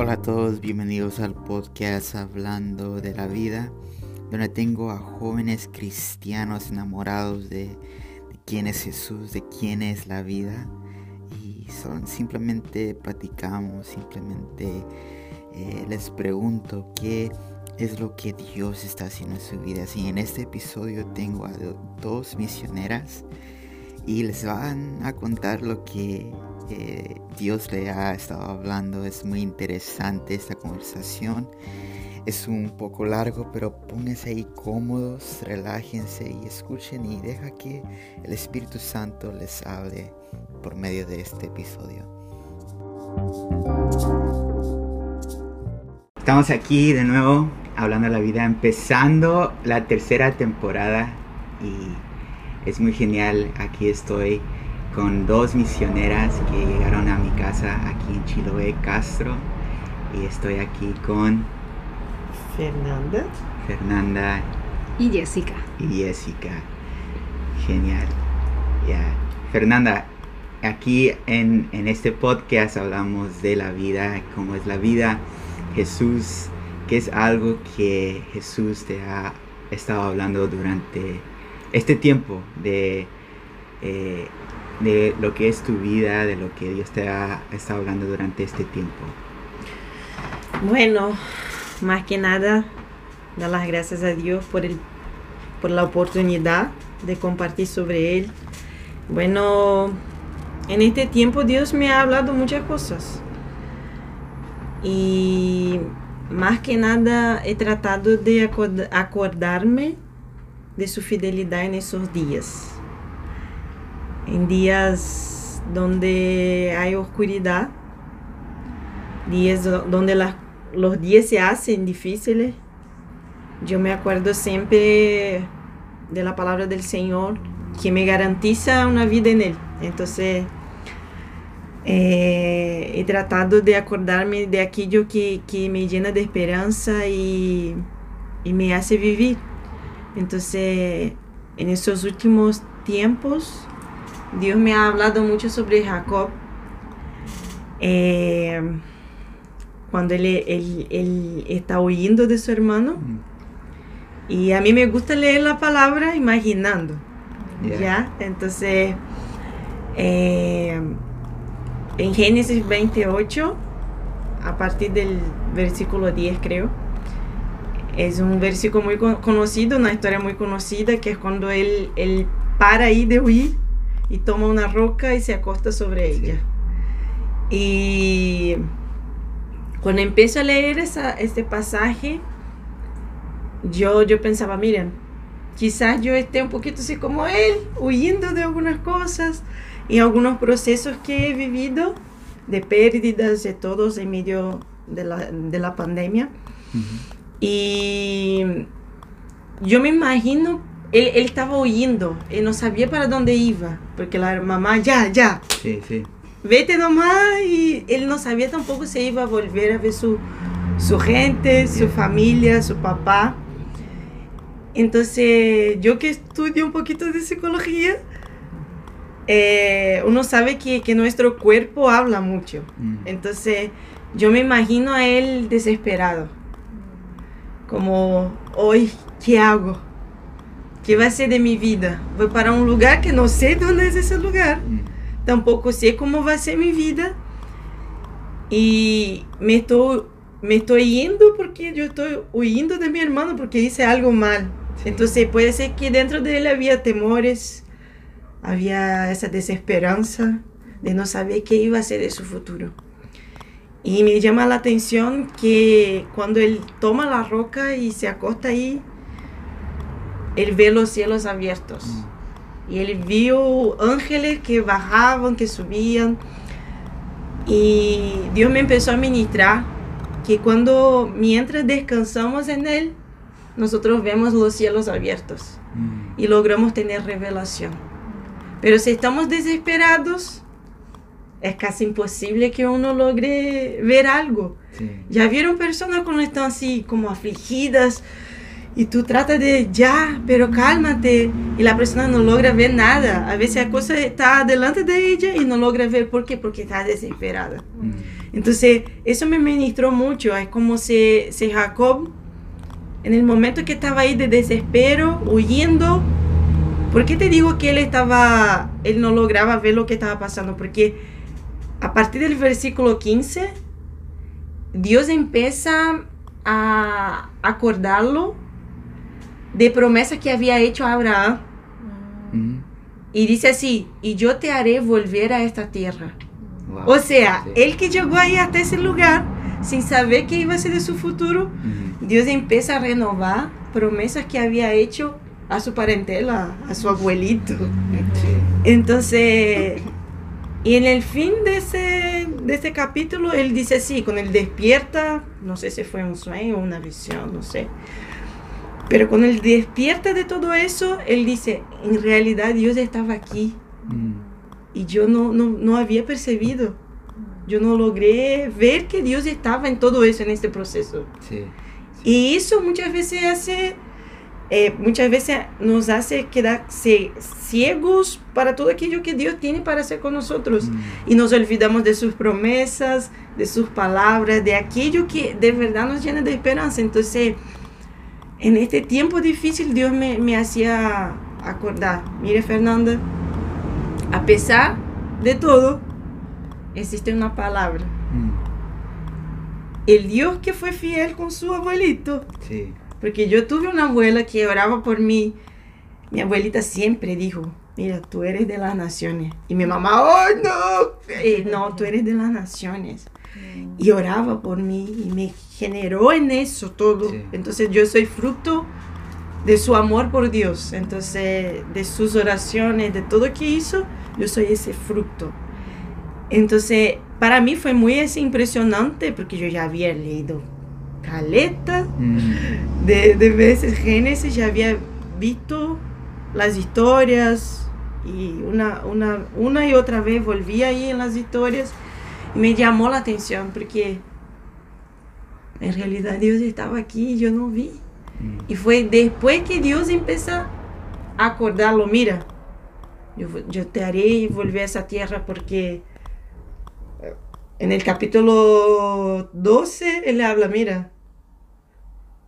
Hola a todos, bienvenidos al podcast Hablando de la Vida, donde tengo a jóvenes cristianos enamorados de, quién es Jesús, de quién es la vida. Y son, simplemente platicamos, simplemente eh, les pregunto qué es lo que Dios está haciendo en su vida. Así en este episodio tengo a dos misioneras y les van a contar lo que eh, Dios le ha estado hablando. Es muy interesante esta conversación. Es un poco largo, pero pónganse ahí cómodos, relájense y escuchen y deja que el Espíritu Santo les hable por medio de este episodio. Estamos aquí de nuevo hablando de la vida, empezando la tercera temporada y es muy genial. Aquí estoy con dos misioneras que llegaron a mi casa aquí en Chiloé, Castro. Y estoy aquí con Fernanda. Fernanda. Y Jessica. Y Jessica. Genial. Ya. Fernanda, aquí en, en, este podcast hablamos de la vida, cómo es la vida, Jesús, que es algo que Jesús te ha estado hablando durante este tiempo de eh, de lo que es tu vida, de lo que Dios te ha estado hablando durante este tiempo? Bueno, más que nada, dar las gracias a Dios por, el, por la oportunidad de compartir sobre Él. Bueno, en este tiempo Dios me ha hablado muchas cosas. Y más que nada he tratado de acordarme de su fidelidad en esos días en días donde hay oscuridad, días donde los días se hacen difíciles. Yo me acuerdo siempre de la palabra del Señor que me garantiza una vida en Él. Entonces, eh, he tratado de acordarme de aquello que, me llena de esperanza y, y me hace vivir. Entonces, en esos últimos tiempos, Dios me ha hablado mucho sobre Jacob. Eh, cuando él, está huyendo de su hermano. Y a mí me gusta leer la palabra imaginando. ¿Ya? Entonces, eh, en Génesis 28, a partir del versículo 10 creo, es un versículo muy conocido, una historia muy conocida, que es cuando él, él para ahí de huir y toma una roca y se acosta sobre ella. Y cuando empiezo a leer esa, este pasaje, yo, yo pensaba, miren, quizás yo esté un poquito así como él, huyendo de algunas cosas y algunos procesos que he vivido de pérdidas de todos en medio de la, pandemia. Y yo me imagino él, estaba huyendo, él no sabía para dónde iba, porque la mamá, ya, ya. Sí, sí. Vete nomás, y él no sabía tampoco si iba a volver a ver su, su gente, su familia, su papá. Entonces, yo que estudio un poquito de psicología, eh, uno sabe que, que, nuestro cuerpo habla mucho. Mm. Entonces, yo me imagino a él desesperado. Como, hoy, ¿qué hago? ¿Qué va a ser de mi vida? Voy para un lugar que no sé dónde es ese lugar. Mm. Tampoco sé cómo va a ser mi vida. Y me estoy, me estoy yendo porque yo estoy huyendo de mi hermano porque hice algo mal. Entonces puede ser que dentro de él había temores, había esa desesperanza de no saber qué iba a ser de su futuro. Y me llama la atención que cuando él toma la roca y se acosta ahí, él ve los cielos abiertos. Mm. Y él vio ángeles que bajaban, que subían. Y Dios me empezó a ministrar que cuando, mientras descansamos en Él, nosotros vemos los cielos abiertos mm. y logramos tener revelación. Pero si estamos desesperados, es casi imposible que uno logre ver algo. Ya vieron personas cuando están así como afligidas, y tú tratas de ya, pero cálmate. Y la persona no logra ver nada. A veces la cosa está delante de ella y no logra ver por qué, porque está desesperada. Mm. Entonces, eso me ministró mucho. Es como si, si Jacob, en el momento que estaba ahí de desespero, huyendo, ¿por qué te digo que él estaba, él no lograba ver lo que estaba pasando? Porque a partir del versículo 15, Dios empieza a acordarlo de promesa que había hecho a Abraham. Mm. Y dice así, y yo te haré volver a esta tierra. Wow. O sea, Sí. él que llegó ahí hasta ese lugar, sin saber qué iba a ser de su futuro, Mm. Dios empieza a renovar promesas que había hecho a su parentela, a su abuelito. Sí. Entonces, y en el fin de ese, de ese capítulo, él dice así, con el despierta, no sé si fue un sueño o una visión, no sé. Pero con el despierta de todo eso, él dice, en realidad Dios estaba aquí Mm. y yo no, no, no había percibido. Yo no logré ver que Dios estaba en todo eso, en este proceso. Sí. Y eso muchas veces hace, eh, muchas veces nos hace quedar cie- ciegos para todo aquello que Dios tiene para hacer con nosotros. Mm. Y nos olvidamos de sus promesas, de sus palabras, de aquello que de verdad nos llena de esperanza. Entonces, en este tiempo difícil, Dios me, me hacía acordar, mire Fernanda, a pesar de todo, existe una palabra. Mm. El Dios que fue fiel con su abuelito. Sí. Porque yo tuve una abuela que oraba por mí. Mi abuelita siempre dijo, mira, tú eres de las naciones. Y mi mamá, oh no, Eh, no, tú eres de las naciones. Y oraba por mí y me generó en eso todo. Sí. Entonces yo soy fruto de su amor por Dios. Entonces, de sus oraciones, de todo que hizo, yo soy ese fruto. Entonces, para mí fue muy impresionante porque yo ya había leído caleta Mm. de, de veces Génesis, ya había visto las historias y una, una, una y otra vez volví ahí en las historias me llamó la atención porque en realidad Dios estaba aquí y yo no vi. Mm. Y fue después que Dios empieza a acordarlo, mira, yo, yo te haré volver a esa tierra porque eh, en el capítulo 12 él le habla, mira,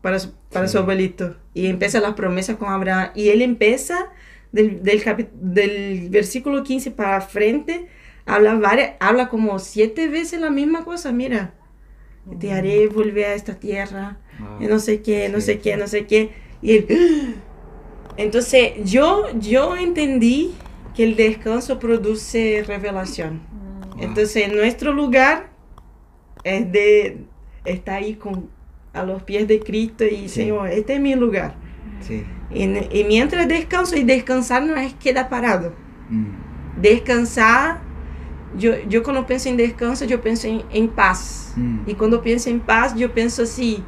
para su, para su abuelito. Y empieza las promesas con Abraham. Y él empieza del, del versículo 15 para frente, habla, varias, habla como siete veces la misma cosa, mira, te haré volver a esta tierra Wow. y no sé qué, no Sí. sé qué, no sé qué. Y él, entonces yo, yo entendí que el descanso produce revelación. Wow. Entonces nuestro lugar es de está ahí con a los pies de Cristo y Sí. Señor, este es mi lugar. Sí. Y, y mientras descanso y descansar no es quedar parado. Mm. Descansar, yo, yo cuando pienso en descanso, yo pienso en, en paz. Mm. Y cuando pienso en paz, yo pienso así,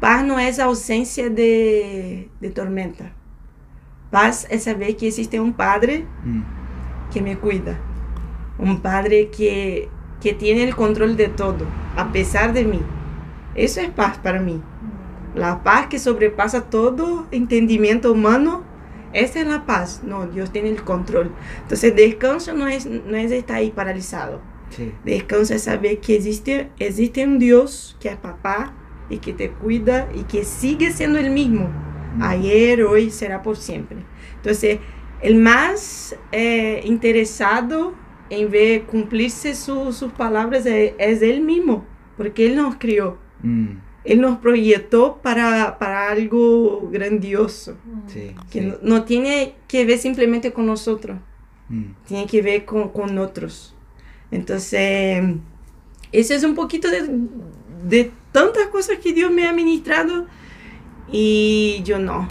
paz no es ausencia de, de tormenta. Paz es saber que existe un padre Mm. que me cuida. Un padre que, que tiene el control de todo, a pesar de mí. Eso es paz para mí. La paz que sobrepasa todo entendimiento humano, esa es la paz. No, Dios tiene el control. Entonces, descanso no es, no es estar ahí paralizado. Sí. Descanso es saber que existe, existe un Dios que es papá y que te cuida y que sigue siendo el mismo. Ayer, hoy, será por siempre. Entonces, el más eh, interesado en ver cumplirse su- sus palabras es, es Él mismo, porque Él nos crió. Mm. Él nos proyectó para, para algo grandioso, Sí. que sí. no, no tiene que ver simplemente con nosotros Mm. tiene que ver con, con otros. Entonces, ese es un poquito de, de tantas cosas que Dios me ha ministrado y yo no.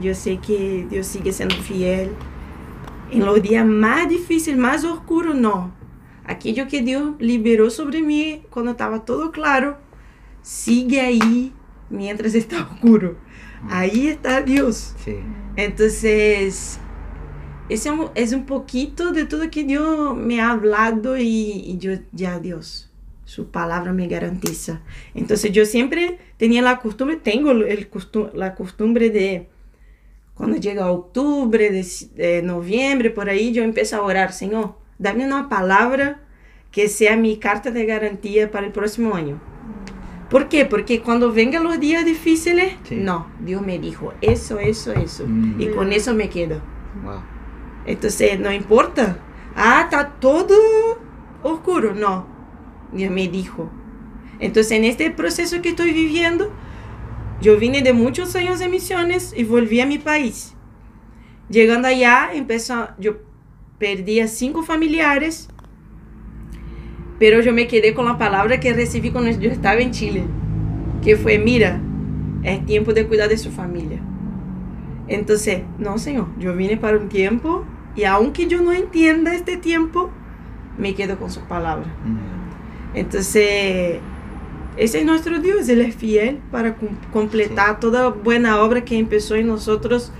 Yo sé que Dios sigue siendo fiel. En los días más difíciles, más oscuros, no. Aquello que Dios liberó sobre mí cuando estaba todo claro, sigue ahí mientras está oscuro. Ahí está Dios. Sí. Entonces, ese es un- poquito de todo que Dios me ha hablado y, y yo ya, Dios, su palabra me garantiza. Entonces yo siempre tenía la costumbre, tengo el la costumbre de cuando llega octubre, de, noviembre, por ahí, yo empiezo a orar, Señor, dame una palabra que sea mi carta de garantía para el próximo año. ¿Por qué? Porque cuando vengan los días difíciles, no, Dios me dijo eso, eso, eso. Mm. Y con eso me quedo. Entonces, no importa. Ah, está todo oscuro. No, Dios me dijo. Entonces, en este proceso que estoy viviendo, yo vine de muchos años de misiones y volví a mi país. Llegando allá, empezó, yo perdí a cinco familiares, pero yo me quedé con la palabra que recibí cuando yo estaba en Chile, que fue, mira, es tiempo de cuidar de su familia. Entonces, no, Señor, yo vine para un tiempo y aunque yo no entienda este tiempo, me quedo con su palabra. Entonces, ese es nuestro Dios, Él es fiel para completar toda buena obra que empezó en nosotros.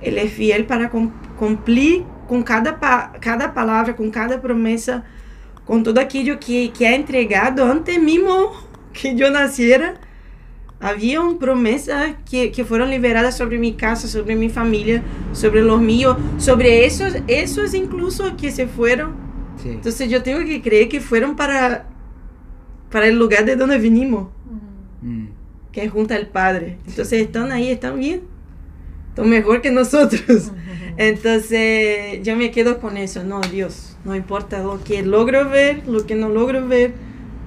Él es fiel para cumplir con cada, cada palabra, con cada promesa, con todo aquello que, que ha entregado antes mismo que yo naciera. Había promesas que, que fueron liberadas sobre mi casa, sobre mi familia, sobre los míos, sobre esos, esos incluso que se fueron. Entonces yo tengo que creer que fueron para para el lugar de donde vinimos, mm. que es junto al Padre. Entonces están ahí, están bien, están mejor que nosotros. Entonces yo me quedo con eso, no, Dios, no importa lo que logro ver, lo que no logro ver,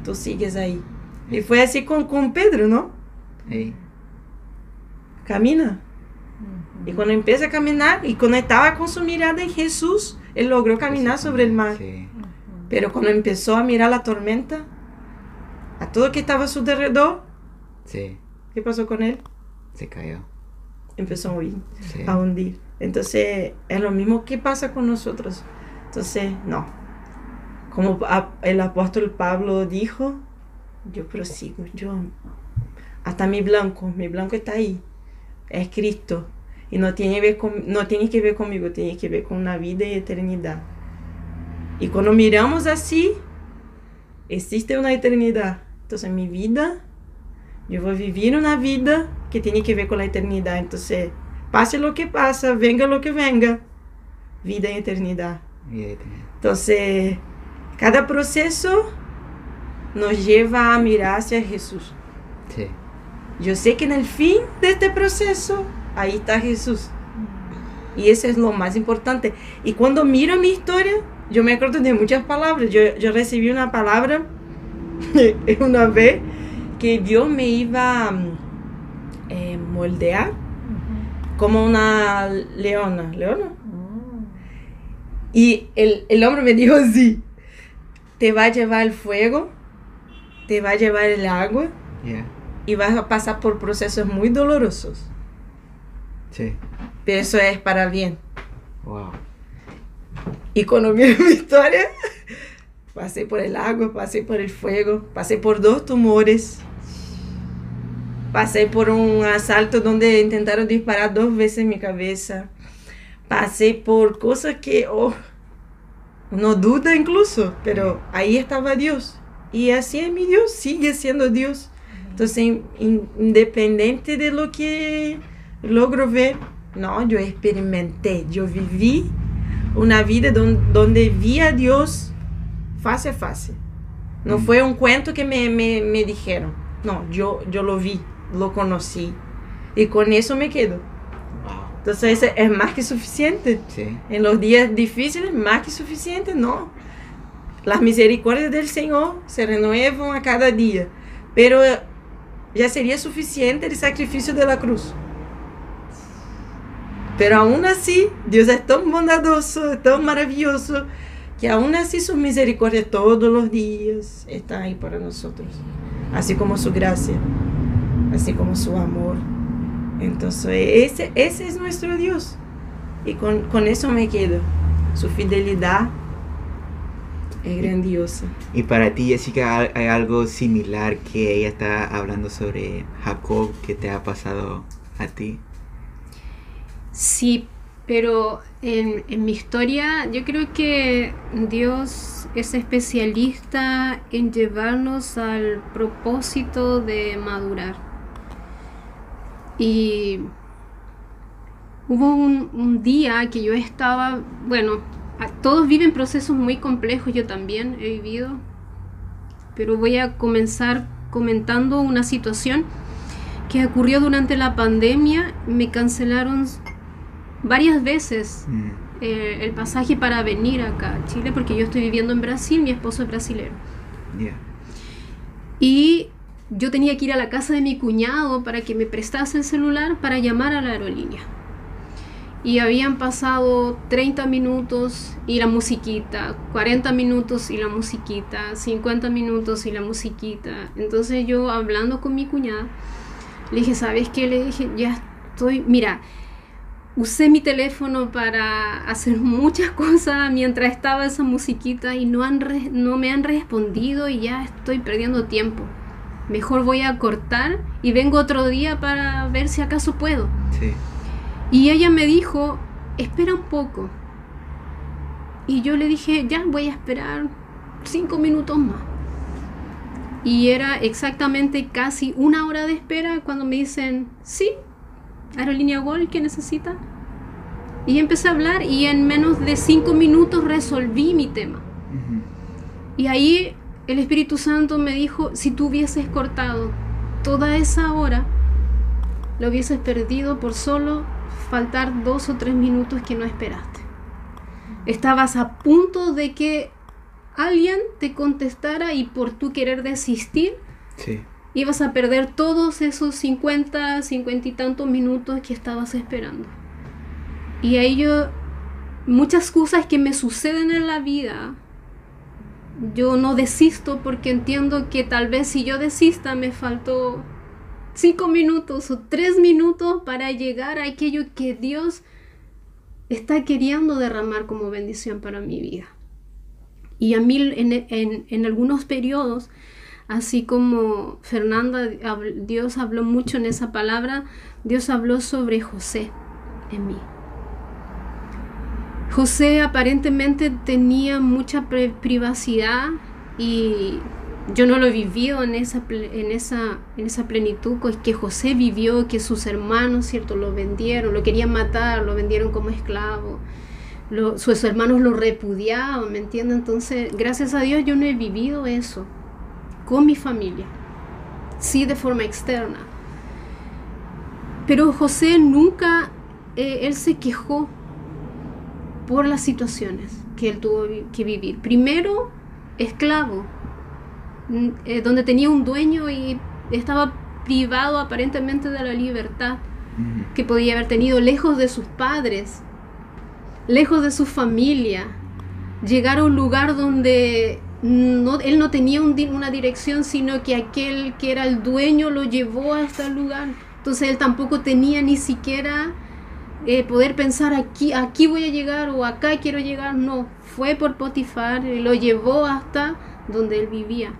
tú sigues ahí. Y fue así con, con Pedro, ¿no? Camina. Y cuando empieza a caminar y cuando estaba con su mirada en Jesús, él logró caminar sobre el mar. Pero cuando empezó a mirar la tormenta, a todo que estaba a su alrededor. Sí. ¿Qué pasó con él? Se cayó. Empezó a hundir. A hundir. Entonces, es lo mismo que pasa con nosotros. Entonces, no. Como el apóstol Pablo dijo, yo prosigo, yo. Hasta mi blanco, mi blanco está ahí. Es Cristo. Y no tiene, que ver conmigo, tiene que ver con una vida y eternidad. Y cuando miramos así, existe una eternidad. Entonces, mi vida, yo voy a vivir una vida que tiene que ver con la eternidad. Entonces, pase lo que pasa, venga lo que venga, vida y eternidad. Entonces, cada proceso nos lleva a mirar hacia Jesús. Sí. Yo sé que en el fin de este proceso, ahí está Jesús. Y eso es lo más importante. Y cuando miro mi historia, yo me acuerdo de muchas palabras. Yo, yo recibí una palabra una vez que Dios me iba a mm, eh, moldear como una leona. ¿Leona? Y el, el, hombre me dijo así, te va a llevar el fuego, te va a llevar el agua y vas a pasar por procesos muy dolorosos. Sí. Pero eso es para bien. Wow. Y cuando vi mi historia, Pasé por el agua, pasé por el fuego, pasé por dos tumores. Pasé por un asalto donde intentaron disparar dos veces en mi cabeza. Pasé por cosas que oh, no duda incluso, pero ahí estaba Dios. Y así es mi Dios, sigue siendo Dios. Entonces, independiente de lo que logro ver, no, yo experimenté, yo viví una vida donde, donde vi a Dios face a face. No fue un cuento que me, me, me, dijeron. No, yo, yo lo vi, lo conocí. Y con eso me quedo. Entonces es más que suficiente. Sí. En los días difíciles, más que suficiente, no. Las misericordias del Señor se renuevan a cada día. Pero ya sería suficiente el sacrificio de la cruz. Pero aún así, Dios es tan bondadoso, tan maravilloso, que aún así su misericordia todos los días está ahí para nosotros, así como su gracia, así como su amor. Entonces, ese, ese es nuestro Dios. Y con, con eso me quedo. Su fidelidad es grandiosa. Y para ti, Jessica, ¿hay algo similar que ella está hablando sobre Jacob que te ha pasado a ti? Sí, Pero en, en, mi historia yo creo que Dios es especialista en llevarnos al propósito de madurar. Y hubo un, un día que yo estaba, bueno, todos viven procesos muy complejos, yo también he vivido, pero voy a comenzar comentando una situación que ocurrió durante la pandemia. Me cancelaron varias veces mm. eh, el pasaje para venir acá a Chile, porque yo estoy viviendo en Brasil, mi esposo es brasilero. Y yo tenía que ir a la casa de mi cuñado para que me prestase el celular para llamar a la aerolínea. Y habían pasado 30 minutos y la musiquita, 40 minutos y la musiquita, 50 minutos y la musiquita. Entonces yo hablando con mi cuñada, le dije, ¿sabes qué? Le dije, ya estoy, mira, usé mi teléfono para hacer muchas cosas mientras estaba esa musiquita y no, han no me han respondido y ya estoy perdiendo tiempo. Mejor voy a cortar y vengo otro día para ver si acaso puedo. Sí. Y ella me dijo, espera un poco. Y yo le dije, ya voy a esperar cinco minutos más. Y era exactamente casi una hora de espera cuando me dicen, sí, Aerolínea Gol, ¿qué necesita? Y empecé a hablar y en menos de cinco minutos resolví mi tema. Y ahí el Espíritu Santo me dijo, si tú hubieses cortado toda esa hora, lo hubieses perdido por solo faltar dos o tres minutos que no esperaste. Estabas a punto de que alguien te contestara y por tu querer desistir, ibas a perder todos esos 50, 50 y tantos minutos que estabas esperando. Y a ello, muchas cosas que me suceden en la vida, yo no desisto porque entiendo que tal vez si yo desista me faltó cinco minutos o tres minutos para llegar a aquello que Dios está queriendo derramar como bendición para mi vida. Y a mí en, algunos periodos, así como Fernanda, Dios habló mucho en esa palabra, Dios habló sobre José en mí. José aparentemente tenía mucha privacidad y yo no lo he vivido en esa, en esa, en esa plenitud que José vivió, que sus hermanos, ¿cierto? Lo vendieron, lo querían matar, lo vendieron como esclavo. sus hermanos lo repudiaban, ¿me entiendes? Entonces, gracias a Dios yo no he vivido eso con mi familia, sí de forma externa. Pero José nunca, eh, él se quejó por las situaciones que él tuvo que vivir. Primero, esclavo, eh, donde tenía un dueño y estaba privado aparentemente de la libertad que podía haber tenido lejos de sus padres, lejos de su familia, llegar a un lugar donde no, él no tenía una dirección, sino que aquel que era el dueño lo llevó a este lugar. Entonces él tampoco tenía ni siquiera eh, poder pensar aquí, aquí voy a llegar o acá quiero llegar. No, fue por Potifar, lo llevó hasta donde él vivía.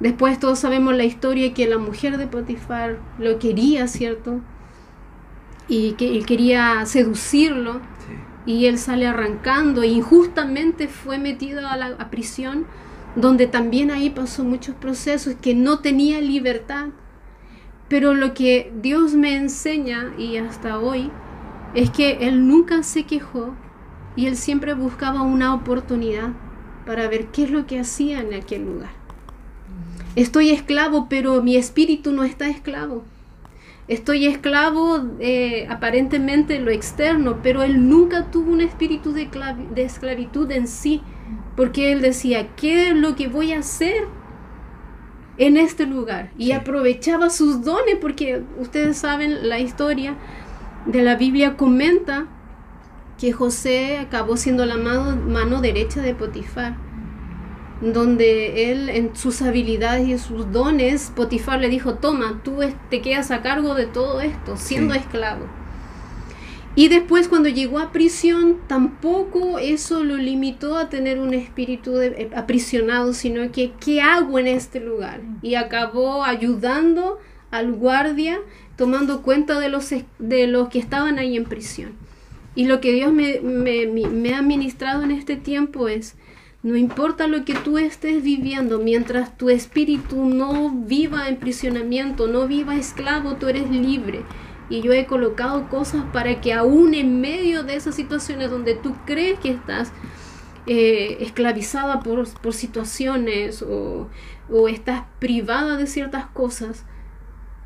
Después todos sabemos la historia que la mujer de Potifar lo quería, ¿cierto? Y que él quería seducirlo. Y él sale arrancando e injustamente fue metido a la prisión, donde también ahí pasó muchos procesos, que no tenía libertad. Pero lo que Dios me enseña, y hasta hoy, es que él nunca se quejó y él siempre buscaba una oportunidad para ver qué es lo que hacía en aquel lugar. Estoy esclavo, pero mi espíritu no está esclavo. Estoy esclavo eh, aparentemente lo externo, pero él nunca tuvo un espíritu de, esclavitud en sí, porque él decía, ¿qué es lo que voy a hacer en este lugar? Y aprovechaba sus dones, porque ustedes saben la historia de la Biblia comenta que José acabó siendo la mano derecha de Potifar donde él en sus habilidades y sus dones, Potifar le dijo, toma, tú te quedas a cargo de todo esto, siendo esclavo. Y después cuando llegó a prisión, tampoco eso lo limitó a tener un espíritu de, eh, aprisionado, sino que, ¿qué hago en este lugar? Y acabó ayudando al guardia, tomando cuenta de los, de los que estaban ahí en prisión. Y lo que Dios me, me, ha ministrado en este tiempo es, no importa lo que tú estés viviendo, mientras tu espíritu no viva en prisionamiento, no viva esclavo, tú eres libre. Y yo he colocado cosas para que aún en medio de esas situaciones donde tú crees que estás eh, esclavizada por, por situaciones o, o, estás privada de ciertas cosas,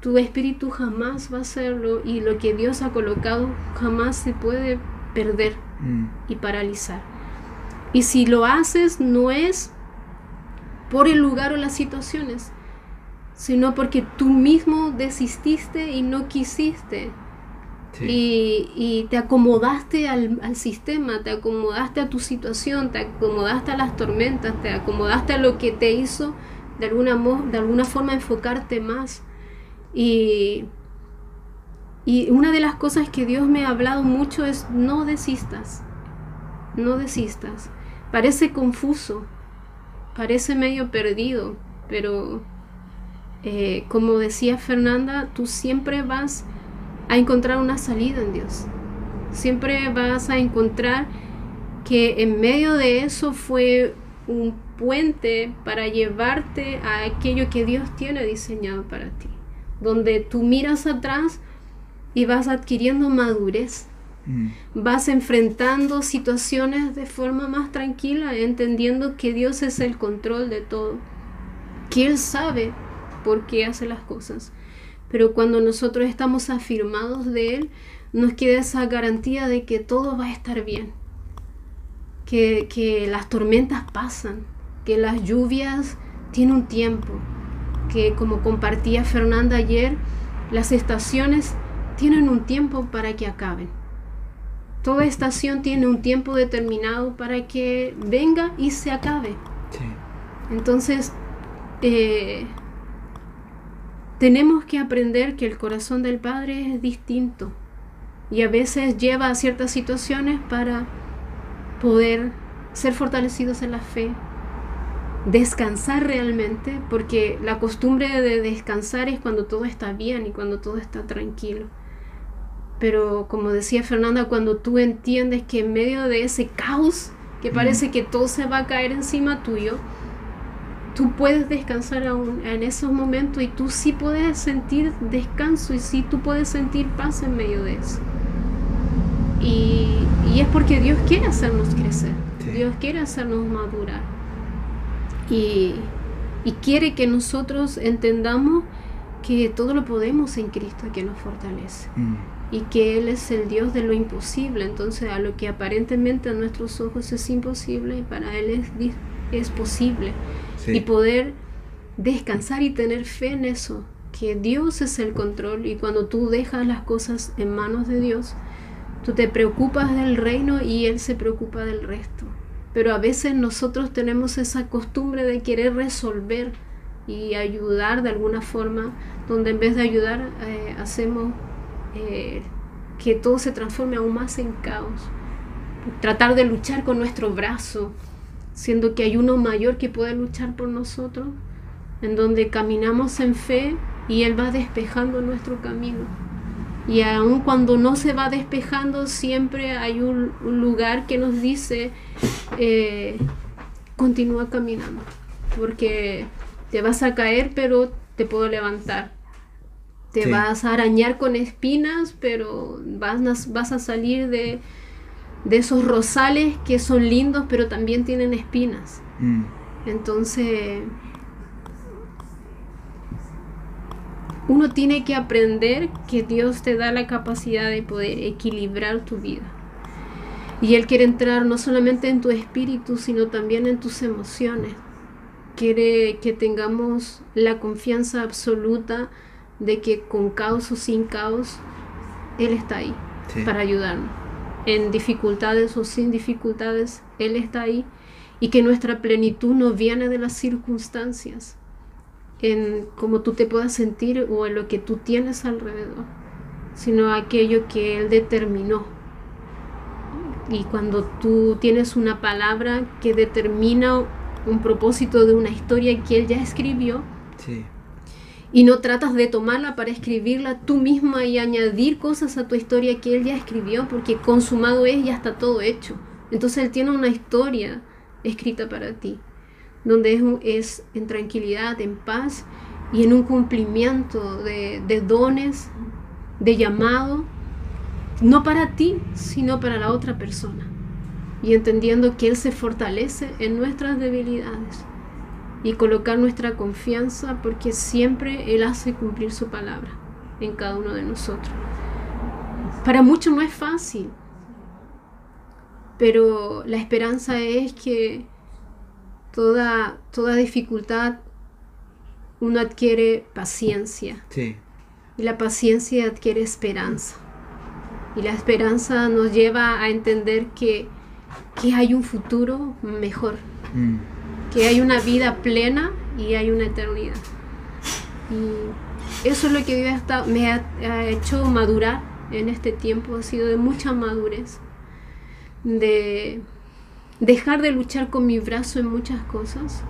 tu espíritu jamás va a hacerlo y lo que Dios ha colocado jamás se puede perder mm. y paralizar. Y si lo haces no es por el lugar o las situaciones, sino porque tú mismo desististe y no quisiste. Y, te acomodaste al, sistema, te acomodaste a tu situación, te acomodaste a las tormentas, te acomodaste a lo que te hizo de alguna, de alguna forma enfocarte más. Y, y una de las cosas que Dios me ha hablado mucho es no desistas, no desistas. Parece confuso, parece medio perdido, pero eh, como decía Fernanda, tú siempre vas a encontrar una salida en Dios. Siempre vas a encontrar que en medio de eso fue un puente para llevarte a aquello que Dios tiene diseñado para ti, donde tú miras atrás y vas adquiriendo madurez Mm. Vas enfrentando situaciones de forma más tranquila, entendiendo que Dios es el control de todo, que Él sabe por qué hace las cosas. Pero cuando nosotros estamos afirmados de Él, nos queda esa garantía de que todo va a estar bien, que, que las tormentas pasan, que las lluvias tienen un tiempo, que como compartía Fernanda ayer, las estaciones tienen un tiempo para que acaben Toda estación tiene un tiempo determinado para que venga y se acabe. Entonces, eh, tenemos que aprender que el corazón del Padre es distinto y a veces lleva a ciertas situaciones para poder ser fortalecidos en la fe, descansar realmente, porque la costumbre de descansar es cuando todo está bien y cuando todo está tranquilo. Pero como decía Fernanda, cuando tú entiendes que en medio de ese caos, que parece que todo se va a caer encima tuyo, tú puedes descansar aún en esos momentos y tú sí puedes sentir descanso y sí tú puedes sentir paz en medio de eso. Y, y es porque Dios quiere hacernos crecer, Dios quiere hacernos madurar. Y, y quiere que nosotros entendamos que todo lo podemos en Cristo que nos fortalece. Mm y que Él es el Dios de lo imposible. Entonces a lo que aparentemente a nuestros ojos es imposible, para Él es, es posible. Y poder descansar y tener fe en eso, que Dios es el control y cuando tú dejas las cosas en manos de Dios, tú te preocupas del reino y Él se preocupa del resto. Pero a veces nosotros tenemos esa costumbre de querer resolver y ayudar de alguna forma, donde en vez de ayudar eh, hacemos eh, que todo se transforme aún más en caos. Tratar de luchar con nuestro brazo, siendo que hay uno mayor que puede luchar por nosotros, en donde caminamos en fe y Él va despejando nuestro camino. Y aun cuando no se va despejando, siempre hay un, lugar que nos dice, eh, continúa caminando, porque te vas a caer, pero te puedo levantar te vas a arañar con espinas, pero vas a, vas a salir de, esos rosales que son lindos, pero también tienen espinas. Mm. Entonces, uno tiene que aprender que Dios te da la capacidad de poder equilibrar tu vida. Y Él quiere entrar no solamente en tu espíritu, sino también en tus emociones. Quiere que tengamos la confianza absoluta de que con caos o sin caos, Él está ahí para ayudarnos. En dificultades o sin dificultades, Él está ahí. Y que nuestra plenitud no viene de las circunstancias, en cómo tú te puedas sentir o en lo que tú tienes alrededor, sino aquello que Él determinó. Y cuando tú tienes una palabra que determina un propósito de una historia que Él ya escribió, y no tratas de tomarla para escribirla tú misma y añadir cosas a tu historia que él ya escribió, porque consumado es, ya está todo hecho. Entonces él tiene una historia escrita para ti, donde es, es en tranquilidad, en paz y en un cumplimiento de, de dones, de llamado, no para ti, sino para la otra persona. Y entendiendo que Él se fortalece en nuestras debilidades y colocar nuestra confianza porque siempre Él hace cumplir su palabra en cada uno de nosotros. Para muchos no es fácil, pero la esperanza es que toda, toda dificultad uno adquiere paciencia. Sí. Y la paciencia adquiere esperanza. Y la esperanza nos lleva a entender que, que hay un futuro mejor. Mm. Que hay una vida plena y hay una eternidad. Y eso es lo que me ha, ha hecho madurar en este tiempo. Ha sido de mucha madurez. De dejar de luchar con mi brazo en muchas cosas.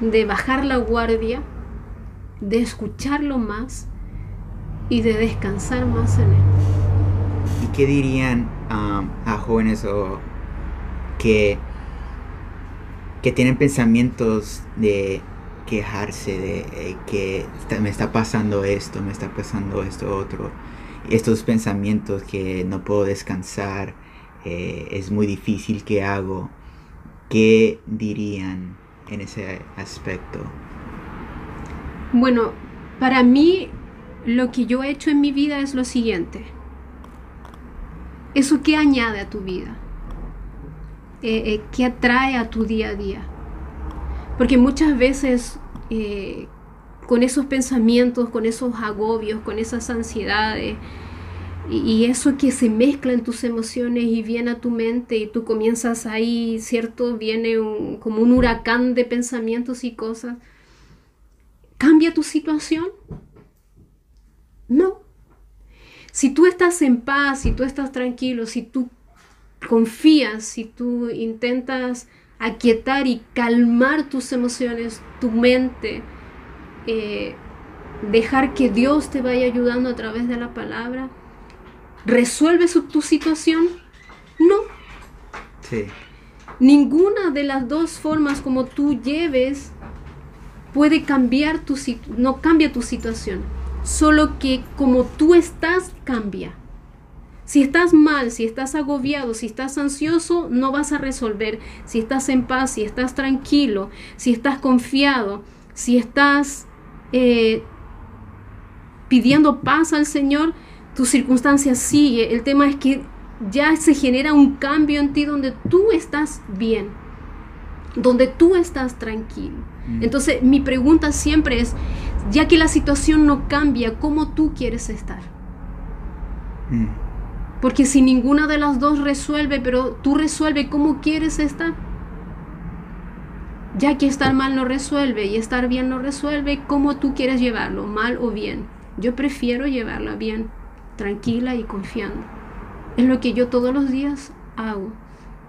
De bajar la guardia. De escucharlo más y de descansar más en Él. ¿Y qué dirían um, a jóvenes o que, que tienen pensamientos de quejarse de eh, que me está pasando esto, me está pasando esto otro? Estos pensamientos que no puedo descansar, eh, es muy difícil que hago. ¿Qué dirían en ese aspecto? Bueno, para mí lo que yo he hecho en mi vida es lo siguiente. ¿Eso qué añade a tu vida? Eh, eh, ¿Qué atrae a tu día a día? Porque muchas veces con esos pensamientos, con esos agobios, con esas ansiedades, y, eso que se mezcla en tus emociones y viene a tu mente y tú comienzas ahí, ¿cierto? Viene como un huracán de pensamientos y cosas. ¿Cambia tu situación? No. Si tú estás en paz, si tú estás tranquilo, si tú confías, si tú intentas aquietar y calmar tus emociones, tu mente, eh, dejar que Dios te vaya ayudando a través de la palabra, ¿resuelve su- tu situación? No. Sí. Ninguna de las dos formas como tú lleves puede cambiar tu no cambia tu situación. Solo que como tú estás cambia. Si estás mal, si estás agobiado, si estás ansioso, no vas a resolver. Si estás en paz, si estás tranquilo, si estás confiado, si estás eh, pidiendo paz al Señor, tu circunstancia sigue. El tema es que ya se genera un cambio en ti donde tú estás bien, donde tú estás tranquilo. Mm. Entonces mi pregunta siempre es, ya que la situación no cambia, ¿cómo tú quieres estar? Mm. Porque si ninguna de las dos resuelve, pero tú resuelve cómo quieres estar. Ya que estar mal no resuelve y estar bien no resuelve, ¿cómo tú quieres llevarlo? ¿Mal o bien? Yo prefiero llevarla bien, tranquila y confiando. Es lo que yo todos los días hago.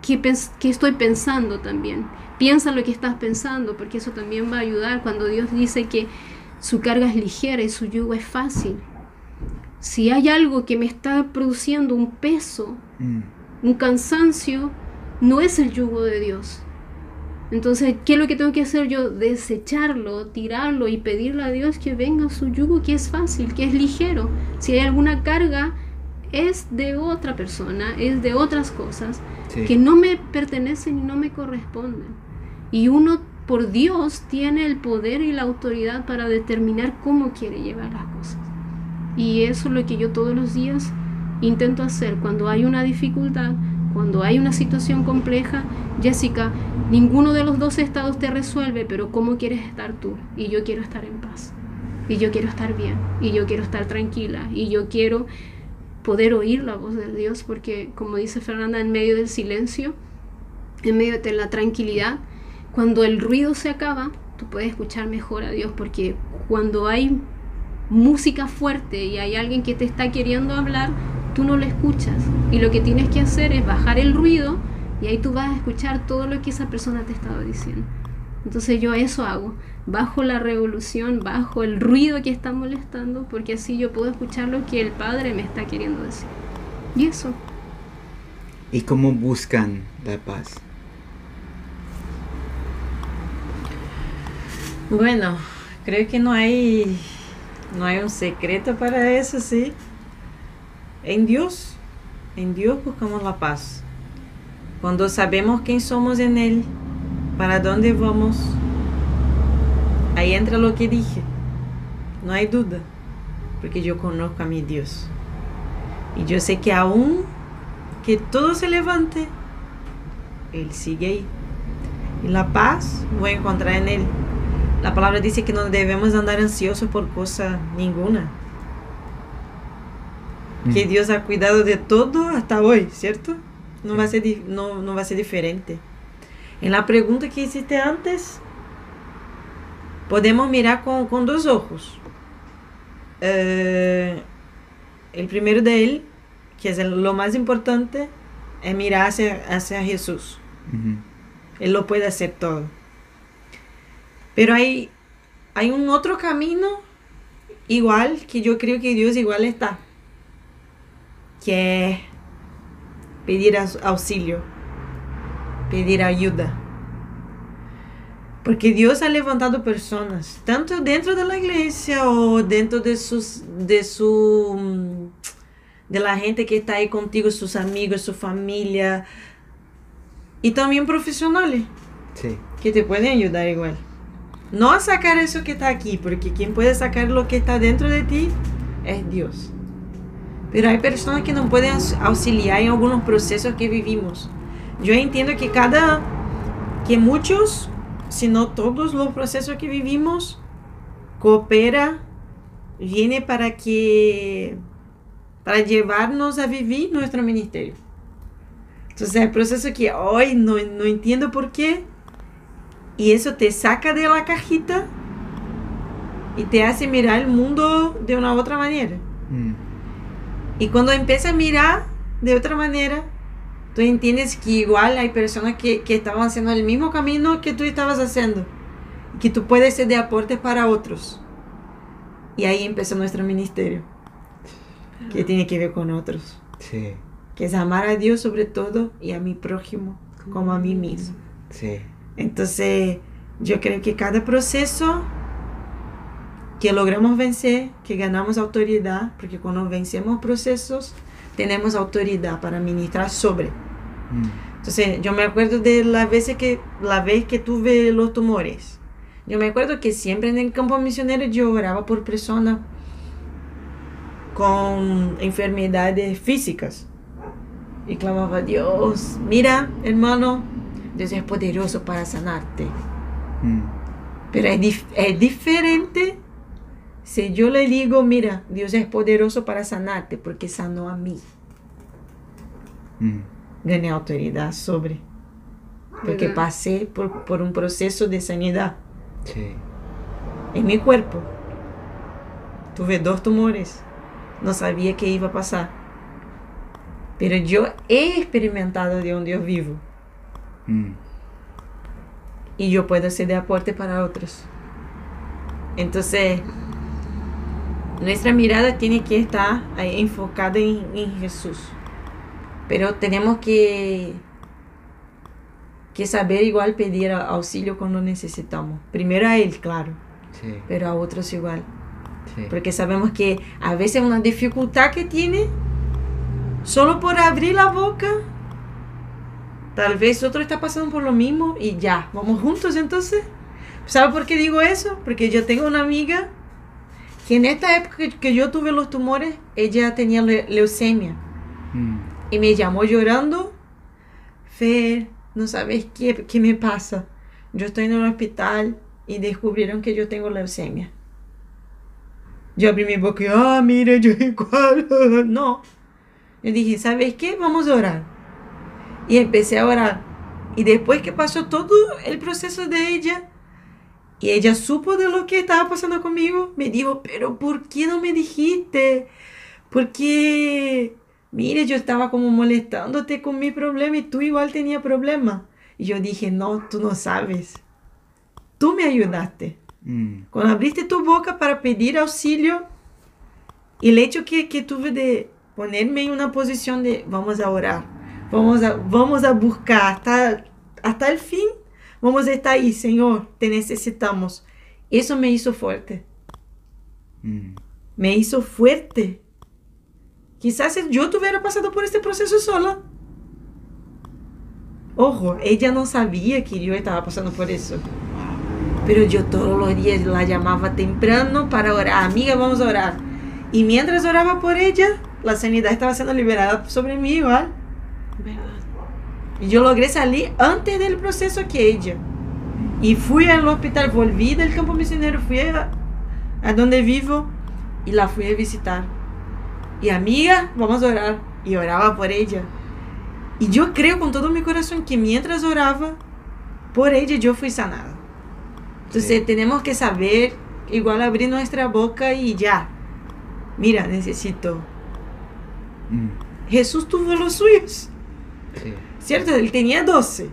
¿Qué, pens- qué estoy pensando también? Piensa lo que estás pensando, porque eso también va a ayudar cuando Dios dice que su carga es ligera y su yugo es fácil. Si hay algo que me está produciendo un peso, Mm. un cansancio, no es el yugo de Dios. Entonces, ¿qué es lo que tengo que hacer yo? Desecharlo, tirarlo y pedirle a Dios que venga su yugo que es fácil, que es ligero. Si hay alguna carga, es de otra persona, es de otras cosas Sí. que no me pertenecen y no me corresponden. Y uno, por Dios, tiene el poder y la autoridad para determinar cómo quiere llevar las cosas. Y eso es lo que yo todos los días intento hacer cuando hay una dificultad, cuando hay una situación compleja. Jessica, ninguno de los dos estados te resuelve, pero ¿cómo quieres estar tú? Y yo quiero estar en paz. Y yo quiero estar bien. Y yo quiero estar tranquila. Y yo quiero poder oír la voz de Dios, porque como dice Fernanda, en medio del silencio, en medio de la tranquilidad, cuando el ruido se acaba, tú puedes escuchar mejor a Dios, porque cuando hay música fuerte y hay alguien que te está queriendo hablar, tú no lo escuchas. Y lo que tienes que hacer es bajar el ruido y ahí tú vas a escuchar todo lo que esa persona te estaba diciendo. Entonces yo eso hago, bajo la revolución, bajo el ruido que está molestando, porque así yo puedo escuchar lo que el Padre me está queriendo decir. Y eso. ¿Y cómo buscan la paz? Bueno, creo que no hay no hay un secreto para eso, sí. En Dios, en Dios buscamos la paz. Cuando sabemos quién somos en Él, para dónde vamos, ahí entra lo que dije. No hay duda, porque yo conozco a mi Dios. Y yo sé que aún que todo se levante, Él sigue ahí. Y la paz voy a encontrar en Él. La palabra dice que no debemos andar ansiosos por cosa ninguna. Que Mm. Dios ha cuidado de todo hasta hoy, ¿cierto? No, va a ser, no, no va a ser diferente. En la pregunta que hiciste antes, podemos mirar con, con dos ojos. Eh, el primero de él, que es el- lo más importante, es mirar hacia, hacia Jesús. Él lo puede hacer todo. Pero hay, hay un otro camino igual que yo creo que Dios igual está. Que pedir auxilio, pedir ayuda. Porque Dios ha levantado personas, tanto dentro de la iglesia o dentro de sus de su de la gente que está ahí contigo, sus amigos, su familia y también profesionales Sí. que te pueden ayudar igual. No a sacar eso que está aquí, porque quien puede sacar lo que está dentro de ti es Dios. Pero hay personas que nos pueden auxiliar en algunos procesos que vivimos. Yo entiendo que cada, que muchos, si no todos los procesos que vivimos, coopera, viene para que, para llevarnos a vivir nuestro ministerio. Entonces hay procesos que hoy no, no entiendo por qué, y eso te saca de la cajita y te hace mirar el mundo de una otra manera. Mm. Y cuando empiezas a mirar de otra manera, tú entiendes que igual hay personas que, que estaban haciendo el mismo camino que tú estabas haciendo. Y que tú puedes ser de aporte para otros. Y ahí empezó nuestro ministerio. Que tiene que ver con otros. Sí. Que es amar a Dios sobre todo y a mi prójimo como a mí mismo. Sí. Entonces, yo creo que cada proceso que logramos vencer, que ganamos autoridad, porque cuando vencemos procesos, tenemos autoridad para ministrar sobre. Mm. Entonces, yo me acuerdo de las veces que, la vez que tuve los tumores. Yo me acuerdo que siempre en el campo misionero yo oraba por personas con enfermedades físicas. Y clamaba, Dios, mira, hermano, Dios es poderoso para sanarte. Mm. Pero es, dif- es diferente si yo le digo, mira, Dios es poderoso para sanarte porque sanó a mí. Mm. Gané autoridad sobre. Porque ¿Verdad? pasé por, por un proceso de sanidad Sí. en mi cuerpo. Tuve dos tumores. No sabía qué iba a pasar. Pero yo he experimentado de un Dios vivo. Mm. y yo puedo ser de aporte para otros. Entonces, nuestra mirada tiene que estar ahí enfocada en, en Jesús. Pero tenemos que, que saber igual pedir auxilio cuando necesitamos. Primero a Él, claro, Sí. pero a otros igual. Sí. Porque sabemos que a veces una dificultad que tiene, solo por abrir la boca, tal vez otro está pasando por lo mismo y ya, vamos juntos entonces. ¿Sabe por qué digo eso? Porque yo tengo una amiga que en esta época que- yo tuve los tumores, ella tenía le- leucemia Mm. y me llamó llorando. Fer, no sabes qué, qué me pasa. Yo estoy en el hospital y descubrieron que yo tengo leucemia. Yo abrí mi boca y, ah, mira, yo igual. No. Yo dije, ¿sabes qué? Vamos a orar. Y empecé a orar. Y después que pasó todo el proceso de ella, y ella supo de lo que estaba pasando conmigo, me dijo, pero ¿por qué no me dijiste? Porque, mire, yo estaba como molestándote con mi problema y tú igual tenías problema. Y yo dije, no, tú no sabes. tú me ayudaste. Mm. Cuando abriste tu boca para pedir auxilio, y el hecho que, que tuve de ponerme en una posición de vamos a orar, vamos a, vamos a buscar hasta, hasta el fin, vamos a estar ahí, Señor, te necesitamos. Eso me hizo fuerte, Mm. me hizo fuerte. Quizás si yo tuviera pasado por este proceso sola. Ojo, ella no sabía que yo estaba pasando por eso. Pero yo todos los días la llamaba temprano para orar. Amiga, vamos a orar. Y mientras oraba por ella, la sanidad estaba siendo liberada sobre mí igual. Y yo logré salir antes del proceso que ella. Y fui al hospital, volví del campo misionero, fui a, a donde vivo y la fui a visitar. Y amiga, vamos a orar. Y oraba por ella. Y yo creo con todo mi corazón que mientras oraba por ella, yo fui sanada. Entonces Sí. tenemos que saber, igual abrir nuestra boca y ya. Mira, necesito. Mm. Jesús tuvo los suyos, Sí, ¿cierto? Él tenía 12.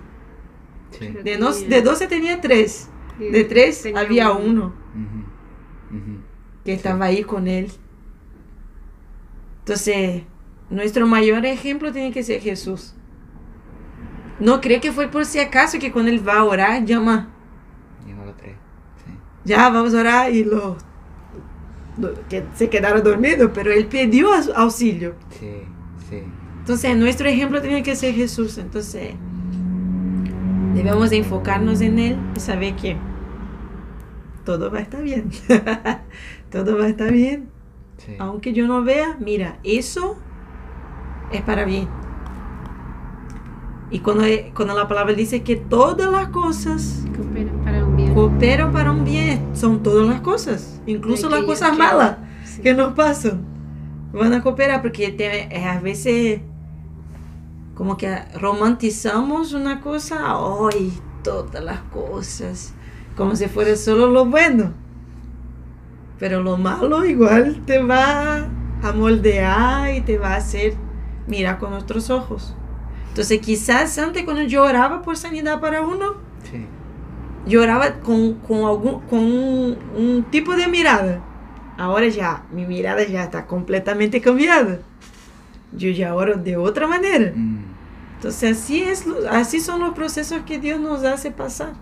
sí. De, dos- de 12 tenía 3. De 3 Tenía había uno que estaba ahí con él. Entonces, nuestro mayor ejemplo tiene que ser Jesús. No creo que fue por si acaso que cuando él va a orar, llama, tres. Sí. ya vamos a orar y los los que se quedaron dormidos, pero él pidió auxilio. Sí. Entonces, nuestro ejemplo tiene que ser Jesús. Entonces, debemos de enfocarnos en Él y saber que todo va a estar bien. todo va a estar bien. sí. Aunque yo no vea, mira, eso es para bien. Y cuando, cuando la palabra dice que todas las cosas Cooperan para un bien. cooperan para un bien, son todas las cosas, incluso las cosas malas Sí. que nos pasan. Van a cooperar porque te- a veces como que romantizamos una cosa, hoy todas las cosas, como si fuera solo lo bueno. Pero lo malo igual te va a moldear y te va a hacer mirar con otros ojos. Entonces quizás antes cuando yo oraba por sanidad para uno, Sí. yo oraba con, con, algún, con un, un tipo de mirada. Ahora ya, mi mirada ya está completamente cambiada. Yo ya oro de otra manera. Mm. Entonces así, es, así son los procesos que Dios nos hace pasar.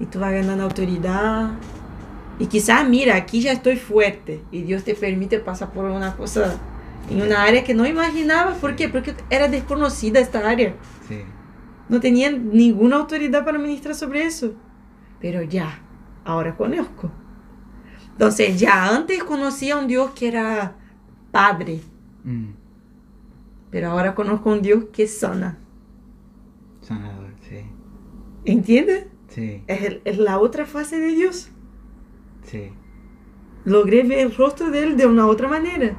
Y tú vas ganando autoridad. Y quizás, mira, aquí ya estoy fuerte. Y Dios te permite pasar por una cosa, en una área que no imaginabas. ¿Por qué? Porque era desconocida esta área. Sí. No tenía ninguna autoridad para ministrar sobre eso. Pero ya, ahora conozco. Entonces, ya antes conocía a un Dios que era padre, Mm. Pero ahora conozco un Dios que sana. Sanador, sí. ¿Entiendes? Sí, Es, el- es la otra fase de Dios. sí. Logré ver el rostro de Él de una otra manera.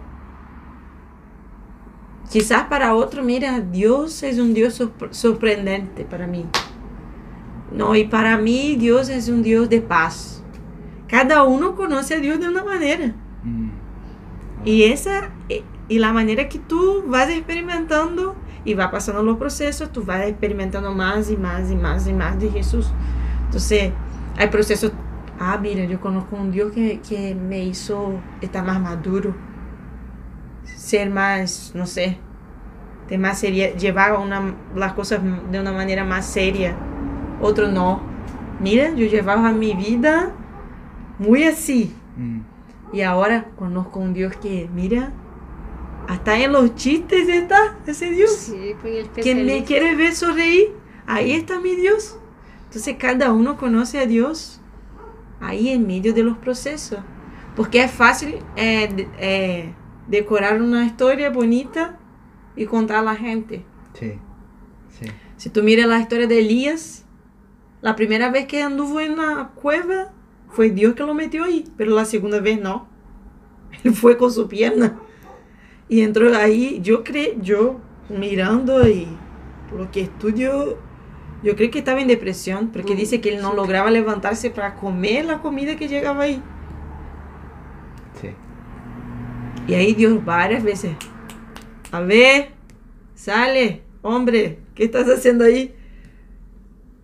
Quizás para otro, mira, Dios es un Dios sorpre- sorprendente para mí. No, y para mí Dios es un Dios de paz. Cada uno conoce a Dios de una manera. Y esa eh, y la manera que tú vas experimentando y va pasando los procesos, tú vas experimentando más y más y más y más de Jesús. Entonces, hay procesos, ah, mira, yo conozco un Dios que, que me hizo estar más maduro, ser más, no sé, de más seria, llevar una, las cosas de una manera más seria. Otro no. Mira, yo llevaba mi vida muy así. Mm. Y ahora conozco un Dios que, mira, hasta en los chistes está ese Dios. Sí, pues, Que me quiere ver sonreír, ahí está mi Dios. Entonces cada uno conoce a Dios ahí en medio de los procesos. Porque es fácil eh, eh, decorar una historia bonita y contar a la gente. Sí, sí. Si tú miras la historia de Elías, la primera vez que anduvo en la cueva fue Dios que lo metió ahí, pero la segunda vez no. Él fue con su pierna. Y entró ahí, yo creo, yo mirando y lo que estudio, yo creo que estaba en depresión, porque Mm, dice que él no sí. lograba levantarse para comer la comida que llegaba ahí. Sí. Y ahí Dios varias veces, a ver, sale, hombre, ¿qué estás haciendo ahí?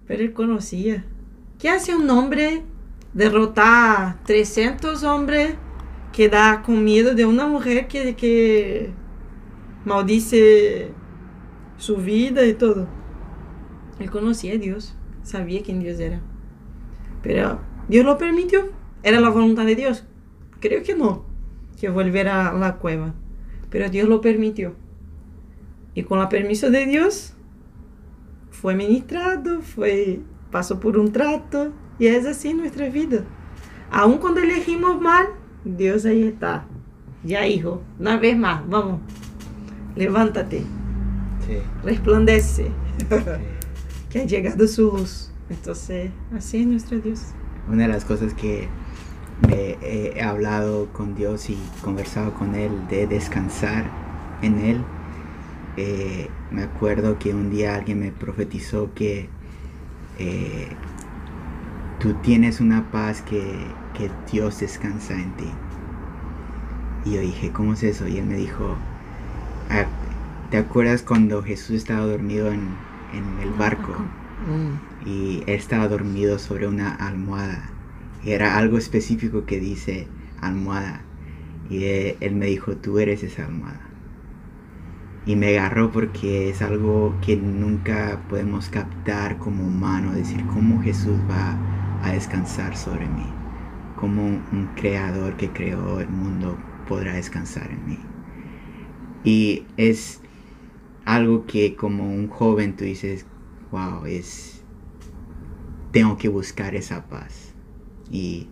Pero él conocía. ¿Qué hace un hombre derrotar 300 hombres que da con miedo de una mujer que, que maldice su vida y todo? Él conocía a Dios, sabía quién Dios era. Pero Dios lo permitió. Era la voluntad de Dios. Creo que no, que volviera a la cueva. Pero Dios lo permitió. Y con la permiso de Dios, fue ministrado, fue, pasó por un trato. Y es así nuestra vida. Aun cuando elegimos mal, Dios ahí está. Ya, hijo, una vez más, vamos. Levántate. Sí. Resplandece. que ha llegado su luz. Entonces, así es nuestro Dios. Una de las cosas que me he hablado con Dios y conversado con Él de descansar en Él, eh, me acuerdo que un día alguien me profetizó que eh, tú tienes una paz que, que Dios descansa en ti. Y yo dije, ¿cómo es eso? Y él me dijo, "Ah, ¿te acuerdas cuando Jesús estaba dormido en, en el barco? y él estaba dormido sobre una almohada. Y era algo específico que dice almohada. Y eh, él me dijo, tú eres esa almohada. Y me agarró porque es algo que nunca podemos captar como humano, decir cómo Jesús va a descansar sobre mí. Cómo un creador que creó el mundo podrá descansar en mí. Y es algo que como un joven tú dices, wow, es, tengo que buscar esa paz. Y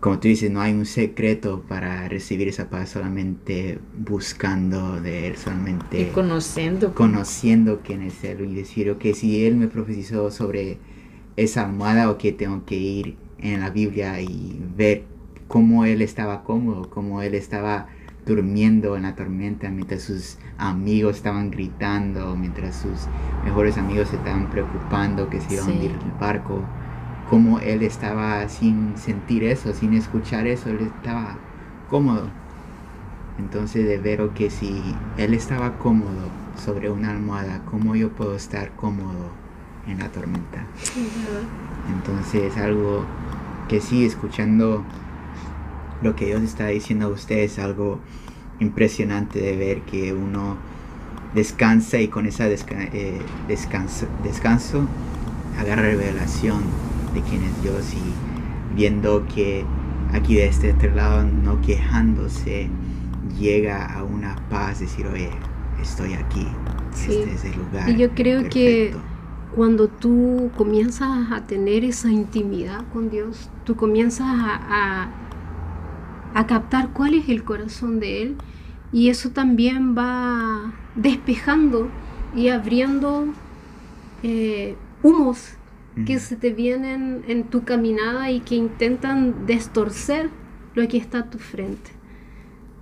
como tú dices, no hay un secreto para recibir esa paz solamente buscando de Él, Y solamente conociendo. conociendo quién es Él y decir, ok, si Él me profetizó sobre esa almohada, ok, tengo que ir en la Biblia y ver cómo Él estaba cómodo, cómo Él estaba durmiendo en la tormenta mientras sus amigos estaban gritando, mientras sus mejores amigos se estaban preocupando que se iba a Sí. hundir el barco, cómo Él estaba sin sentir eso, sin escuchar eso, Él estaba cómodo. Entonces de ver que si él estaba cómodo sobre una almohada, ¿cómo yo puedo estar cómodo en la tormenta? Entonces algo que sí, escuchando lo que Dios está diciendo a ustedes, algo impresionante de ver que uno descansa y con esa desca- eh, descanso, descanso agarra revelación de quién es Dios y viendo que aquí de este otro lado, no quejándose, llega a una paz, decir, oye, estoy aquí, Sí. este es el lugar. Y yo creo que perfecto". Cuando tú comienzas a tener esa intimidad con Dios, tú comienzas a, a- a captar cuál es el corazón de Él y eso también va despejando y abriendo eh, humos que Ujú. se te vienen en tu caminada y que intentan destorcer lo que está a tu frente.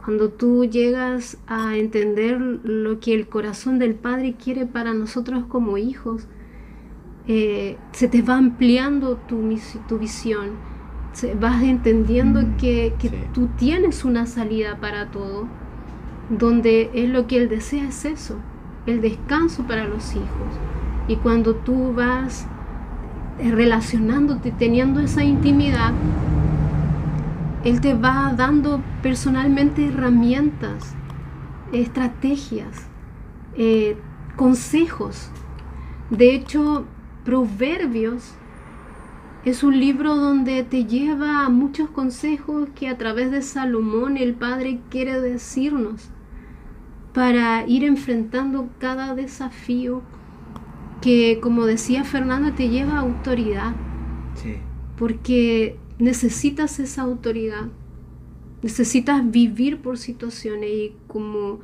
Cuando tú llegas a entender lo que el corazón del Padre quiere para nosotros como hijos, eh, se te va ampliando tu, visión, se- vas entendiendo Mm, que, que sí. tú tienes una salida para todo, donde es lo que Él desea es eso, el descanso para los hijos. Y cuando tú vas eh, relacionándote, teniendo esa intimidad, Él te va dando personalmente herramientas, estrategias, eh, consejos. De hecho, Proverbios es un libro donde te lleva a muchos consejos que a través de Salomón el Padre quiere decirnos para ir enfrentando cada desafío que, como decía Fernanda, te lleva a autoridad Sí. porque necesitas esa autoridad, necesitas vivir por situaciones y como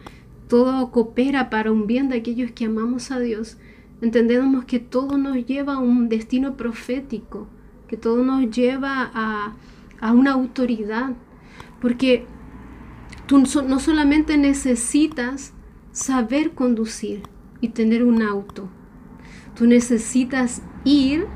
todo coopera para un bien de aquellos que amamos a Dios, entendemos que todo nos lleva a un destino profético, que todo nos lleva a, a una autoridad, porque tú no solamente necesitas saber conducir y tener un auto, tú necesitas ir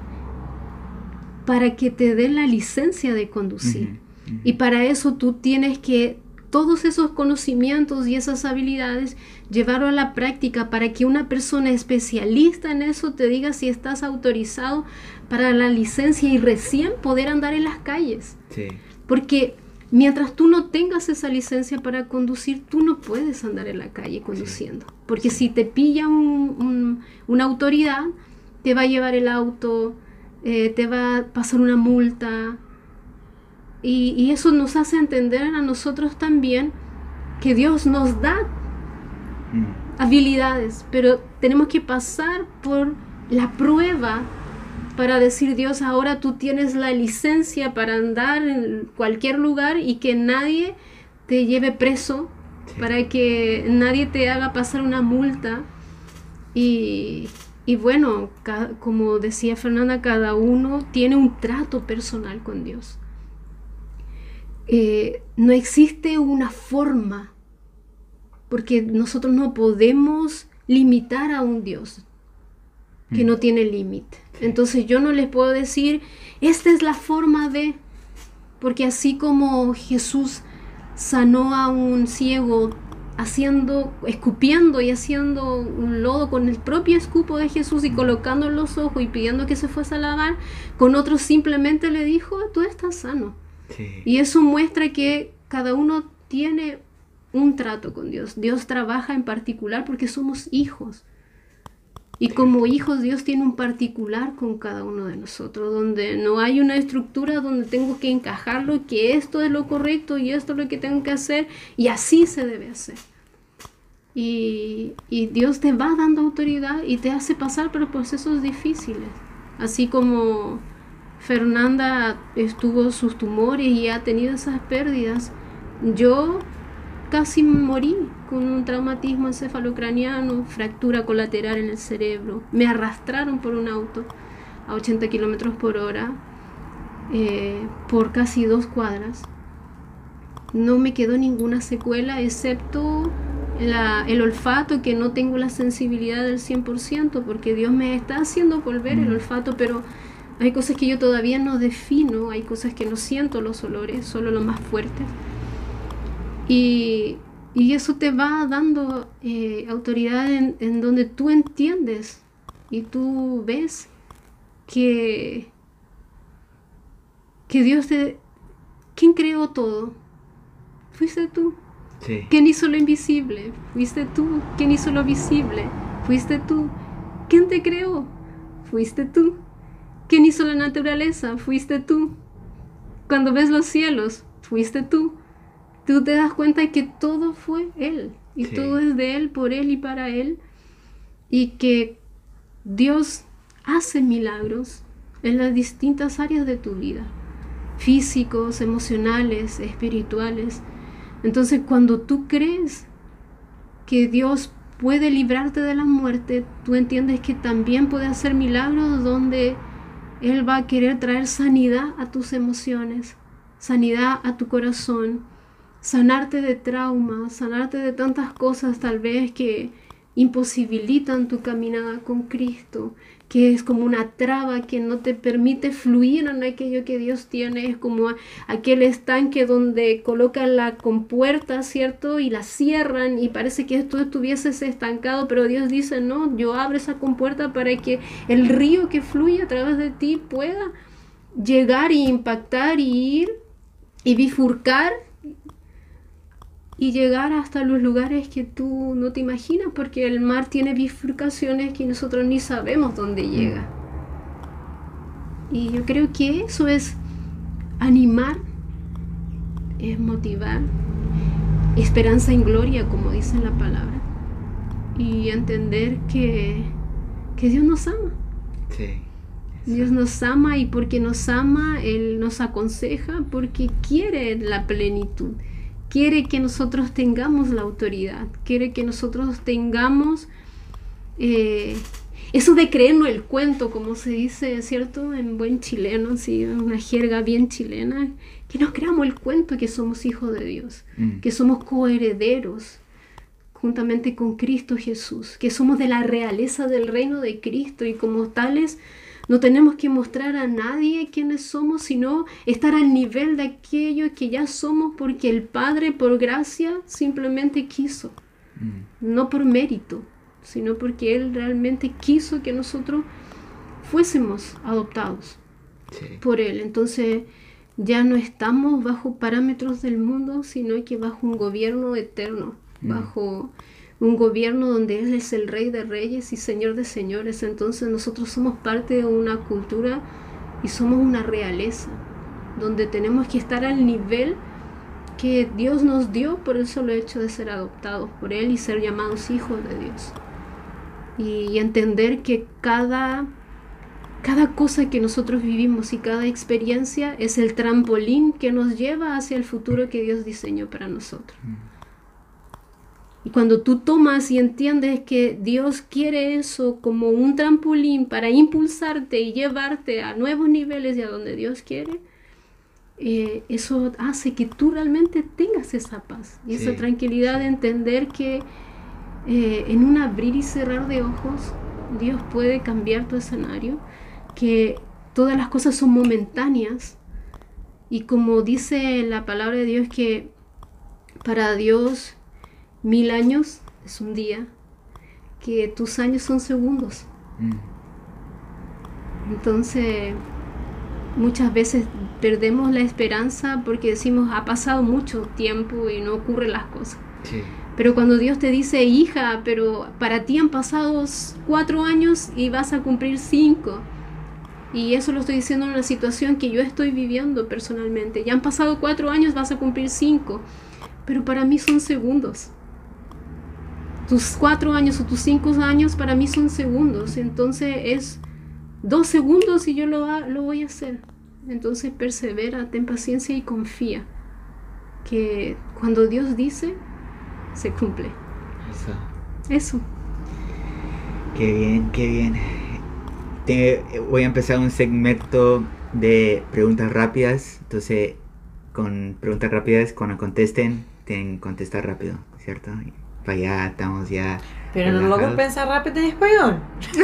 para que te den la licencia de conducir. Y para eso tú tienes que todos esos conocimientos y esas habilidades, llevarlo a la práctica para que una persona especialista en eso te diga si estás autorizado para la licencia y recién poder andar en las calles. Sí. Porque mientras tú no tengas esa licencia para conducir, tú no puedes andar en la calle conduciendo. Porque si te pilla una autoridad, te va a llevar el auto, eh, te va a pasar una multa. Y, eso nos hace entender a nosotros también que Dios nos da mm. habilidades, pero tenemos que pasar por la prueba para decir Dios, ahora tú tienes la licencia para andar en cualquier lugar y que nadie te lleve preso, para que nadie te haga pasar una multa. Y, y bueno, como decía Fernanda, cada uno tiene un trato personal con Dios. Eh, no existe una forma, porque nosotros no podemos limitar a un Dios que no mm. tiene límite. Entonces yo no les puedo decir, esta es la forma de, porque así como Jesús sanó a un ciego haciendo, escupiendo y haciendo un lodo con el propio escupo de Jesús y colocando en los ojos y pidiendo que se fuese a lavar, con otros simplemente le dijo, tú estás sano. Y eso muestra que cada uno tiene un trato con Dios. Dios trabaja en particular porque somos hijos. Y como hijos Dios tiene un particular con cada uno de nosotros, donde no hay una estructura donde tengo que encajarlo, que esto es lo correcto y esto es lo que tengo que hacer y así se debe hacer. Y, y Dios te va dando autoridad y te hace pasar por procesos difíciles, así como Fernanda estuvo sus tumores y ha tenido esas pérdidas. Yo casi morí con un traumatismo encefalocraniano, fractura colateral en el cerebro. Me arrastraron por un auto a 80 kilómetros por hora eh, por casi dos cuadras. No me quedó ninguna secuela excepto el olfato, que no tengo la sensibilidad del 100%, porque Dios me está haciendo volver el mm. olfato, pero hay cosas que yo todavía no defino, hay cosas que no siento los olores, solo los más fuertes. Y, eso te va dando eh, autoridad en, donde tú entiendes y tú ves que, que Dios te... ¿Quién creó todo? Fuiste tú. ¿Quién hizo lo invisible? Fuiste tú. ¿Quién hizo lo visible? Fuiste tú. ¿Quién te creó? Fuiste tú. ¿Quién hizo la naturaleza? Fuiste tú. Cuando ves los cielos, fuiste tú. Tú te das cuenta de que todo fue Él. Y todo es de Él, por Él y para Él. Y que Dios hace milagros en las distintas áreas de tu vida. Físicos, emocionales, espirituales. Entonces cuando tú crees que Dios puede librarte de la muerte, tú entiendes que también puede hacer milagros donde él va a querer traer sanidad a tus emociones, sanidad a tu corazón, sanarte de traumas, sanarte de tantas cosas tal vez que imposibilitan tu caminada con Cristo, que es como una traba que no te permite fluir en aquello que Dios tiene, es como aquel estanque donde colocan la compuerta, ¿cierto? Y la cierran y parece que esto estuviese estancado, pero Dios dice, no, yo abro esa compuerta para que el río que fluye a través de ti pueda llegar y impactar y ir y bifurcar y llegar hasta los lugares que tú no te imaginas, porque el mar tiene bifurcaciones que nosotros ni sabemos dónde mm. llega. Y yo creo que eso es animar, es motivar, esperanza en gloria, como dice la palabra, y entender que, que Dios nos ama. Sí. Dios nos ama y porque nos ama, Él nos aconseja porque quiere la plenitud quiere que nosotros tengamos la autoridad, quiere que nosotros tengamos eh, eso de creernos el cuento, como se dice, ¿cierto? En buen chileno, sí, una jerga bien chilena, que nos creamos el cuento que somos hijos de Dios, mm. que somos coherederos juntamente con Cristo Jesús, que somos de la realeza del reino de Cristo y como tales No tenemos que mostrar a nadie quiénes somos, sino estar al nivel de aquello que ya somos porque el Padre, por gracia, simplemente quiso. Mm. No por mérito, sino porque Él realmente quiso que nosotros fuésemos adoptados Sí. por Él. Entonces ya no estamos bajo parámetros del mundo, sino que bajo un gobierno eterno, Mm. bajo un gobierno donde Él es el rey de reyes y señor de señores. Entonces nosotros somos parte de una cultura y somos una realeza, donde tenemos que estar al nivel que Dios nos dio por el solo hecho de ser adoptados por Él y ser llamados hijos de Dios. Y, y entender que cada cada cosa que nosotros vivimos y cada experiencia es el trampolín que nos lleva hacia el futuro que Dios diseñó para nosotros. Y cuando tú tomas y entiendes que Dios quiere eso como un trampolín para impulsarte y llevarte a nuevos niveles y a donde Dios quiere, eh, eso hace que tú realmente tengas esa paz y esa tranquilidad de entender que eh, en un abrir y cerrar de ojos Dios puede cambiar tu escenario, que todas las cosas son momentáneas. Y como dice la palabra de Dios que para Dios mil años es un día, que tus años son segundos. Mm. Entonces, muchas veces perdemos la esperanza porque decimos, ha pasado mucho tiempo y no ocurren las cosas. Sí. Pero cuando Dios te dice, hija, pero para ti han pasado cuatro años y vas a cumplir cinco. Y eso lo estoy diciendo en una situación que yo estoy viviendo personalmente. Ya han pasado cuatro años, vas a cumplir cinco. Pero para mí son segundos. Tus cuatro años o tus cinco años para mí son segundos. Entonces es dos segundos y yo lo, lo voy a hacer. Entonces persevera, ten paciencia y confía. Que cuando Dios dice, se cumple. Eso. Eso. Qué bien, qué bien. Te- voy a empezar un segmento de preguntas rápidas. Entonces, con preguntas rápidas, cuando contesten, tienen que contestar rápido, ¿cierto? Para allá estamos ya. Pero no relajados. pensar rápido en español.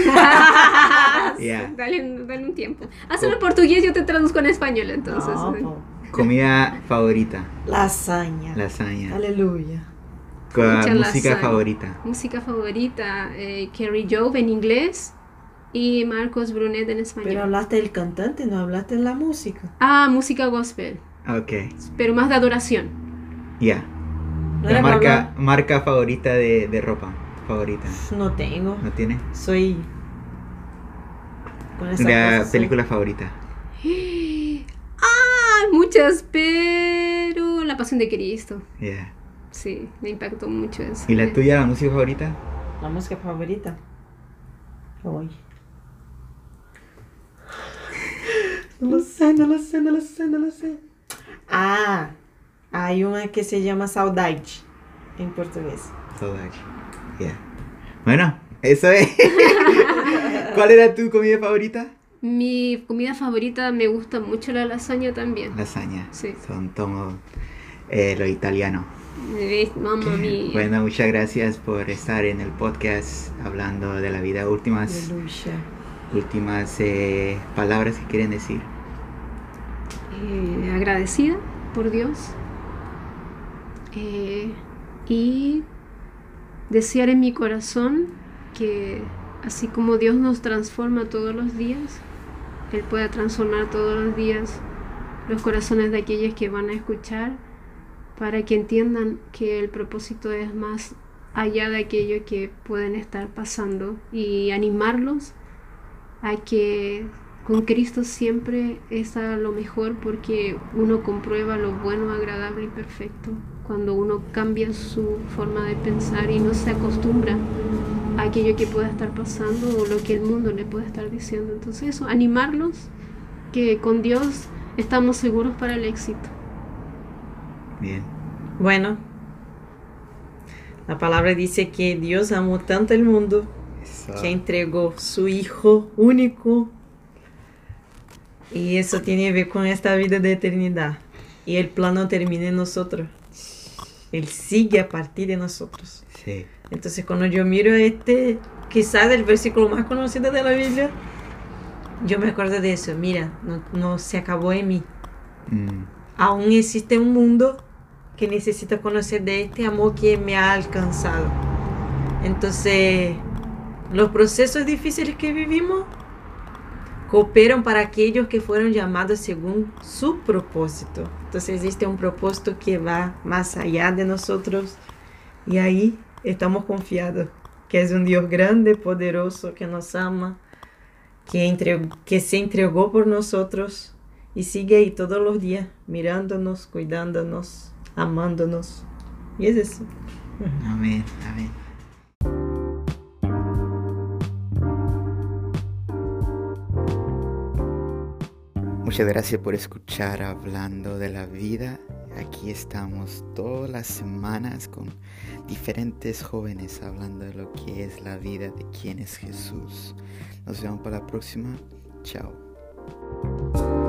Ya. dale, dale un tiempo. Hazlo en portugués, yo te traduzco en español entonces. No. Comida favorita, Lasaña. lasaña. Aleluya. Con Mucha música lasaña. favorita. Música favorita, eh, Kerry Jove en inglés y Marcos Brunet en español. Pero hablaste del cantante, no hablaste de la música. Ah, música gospel, Ok, pero más de adoración. ya. No La marca, marca favorita de, de ropa. Favorita. No tengo. ¿No tiene? Soy. Con esa La cosa, película favorita. Ah, muchas, pero La Pasión de Cristo. Ya. Sí, me impactó mucho eso. ¿Y la tuya, la música favorita? La música favorita. Hoy. No lo sé, no lo sé, no lo sé, no lo sé. Ah, hay una que se llama Saudade en portugués. Saudade. Ya. Bueno, eso es. ¿Cuál era tu comida favorita? Mi comida favorita me gusta mucho la lasaña también. Lasaña. Sí. Son tomo eh, lo italiano. ¿Ves? Mamma mía. Bueno, muchas gracias por estar en el podcast hablando de la vida. Últimas, Aleluya. últimas eh, palabras que quieren decir. Eh, agradecida por Dios eh, y desear en mi corazón que así como Dios nos transforma todos los días, Él pueda transformar todos los días los corazones de aquellos que van a escuchar para que entiendan que el propósito es más allá de aquello que pueden estar pasando y animarlos a que con Cristo siempre es a lo mejor porque uno comprueba lo bueno, agradable y perfecto. Cuando uno cambia su forma de pensar y no se acostumbra a aquello que pueda estar pasando o lo que el mundo le puede estar diciendo. Entonces eso, animarlos que con Dios estamos seguros para el éxito. Bien. Bueno, la palabra dice que Dios amó tanto el mundo que entregó su Hijo único. Y eso tiene que ver con esta vida de eternidad. Y el plan no termina en nosotros. Él sigue a partir de nosotros. Sí. Entonces cuando yo miro este, quizás el versículo más conocido de la Biblia, yo me acuerdo de eso, mira, no, no se acabó en mí. Mm, Aún existe un mundo que necesita conocer de este amor que me ha alcanzado. Entonces, los procesos difíciles que vivimos cooperan para aquellos que fueron llamados según su propósito. Entonces existe un propósito que va más allá de nosotros y ahí estamos confiados que es un Dios grande, poderoso, que nos ama, que, que se entregó por nosotros y sigue ahí todos los días mirándonos, cuidándonos, amándonos. Y es eso. amén, amén. Muchas gracias por escuchar hablando de la vida. Aquí estamos todas las semanas con diferentes jóvenes hablando de lo que es la vida, de quién es Jesús. Nos vemos para la próxima. Chao.